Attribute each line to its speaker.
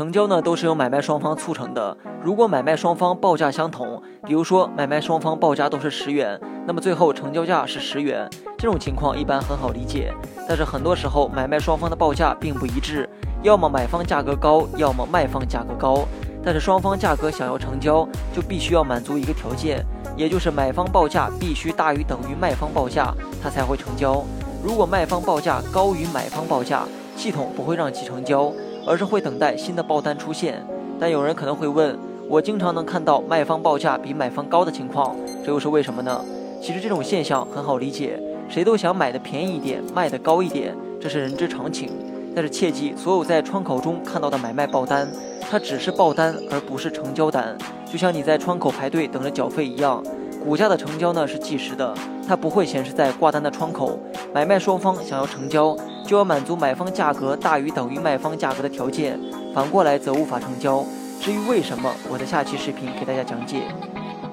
Speaker 1: 成交呢都是由买卖双方促成的。如果买卖双方报价相同，比如说买卖双方报价都是十元，那么最后成交价是十元，这种情况一般很好理解。但是很多时候买卖双方的报价并不一致，要么买方价格高，要么卖方价格高。但是双方价格想要成交，就必须要满足一个条件，也就是买方报价必须大于等于卖方报价，它才会成交。如果卖方报价高于买方报价，系统不会让其成交，而是会等待新的报单出现。但有人可能会问，我经常能看到卖方报价比买方高的情况，这又是为什么呢？其实这种现象很好理解，谁都想买的便宜一点，卖的高一点，这是人之常情。但是切记，所有在窗口中看到的买卖报单。它只是报单，而不是成交单，就像你在窗口排队等着缴费一样。股价的成交呢是计时的，它不会显示在挂单的窗口。买卖双方想要成交，就要满足买方价格大于等于卖方价格的条件，反过来则无法成交。至于为什么，我在下期视频给大家讲解。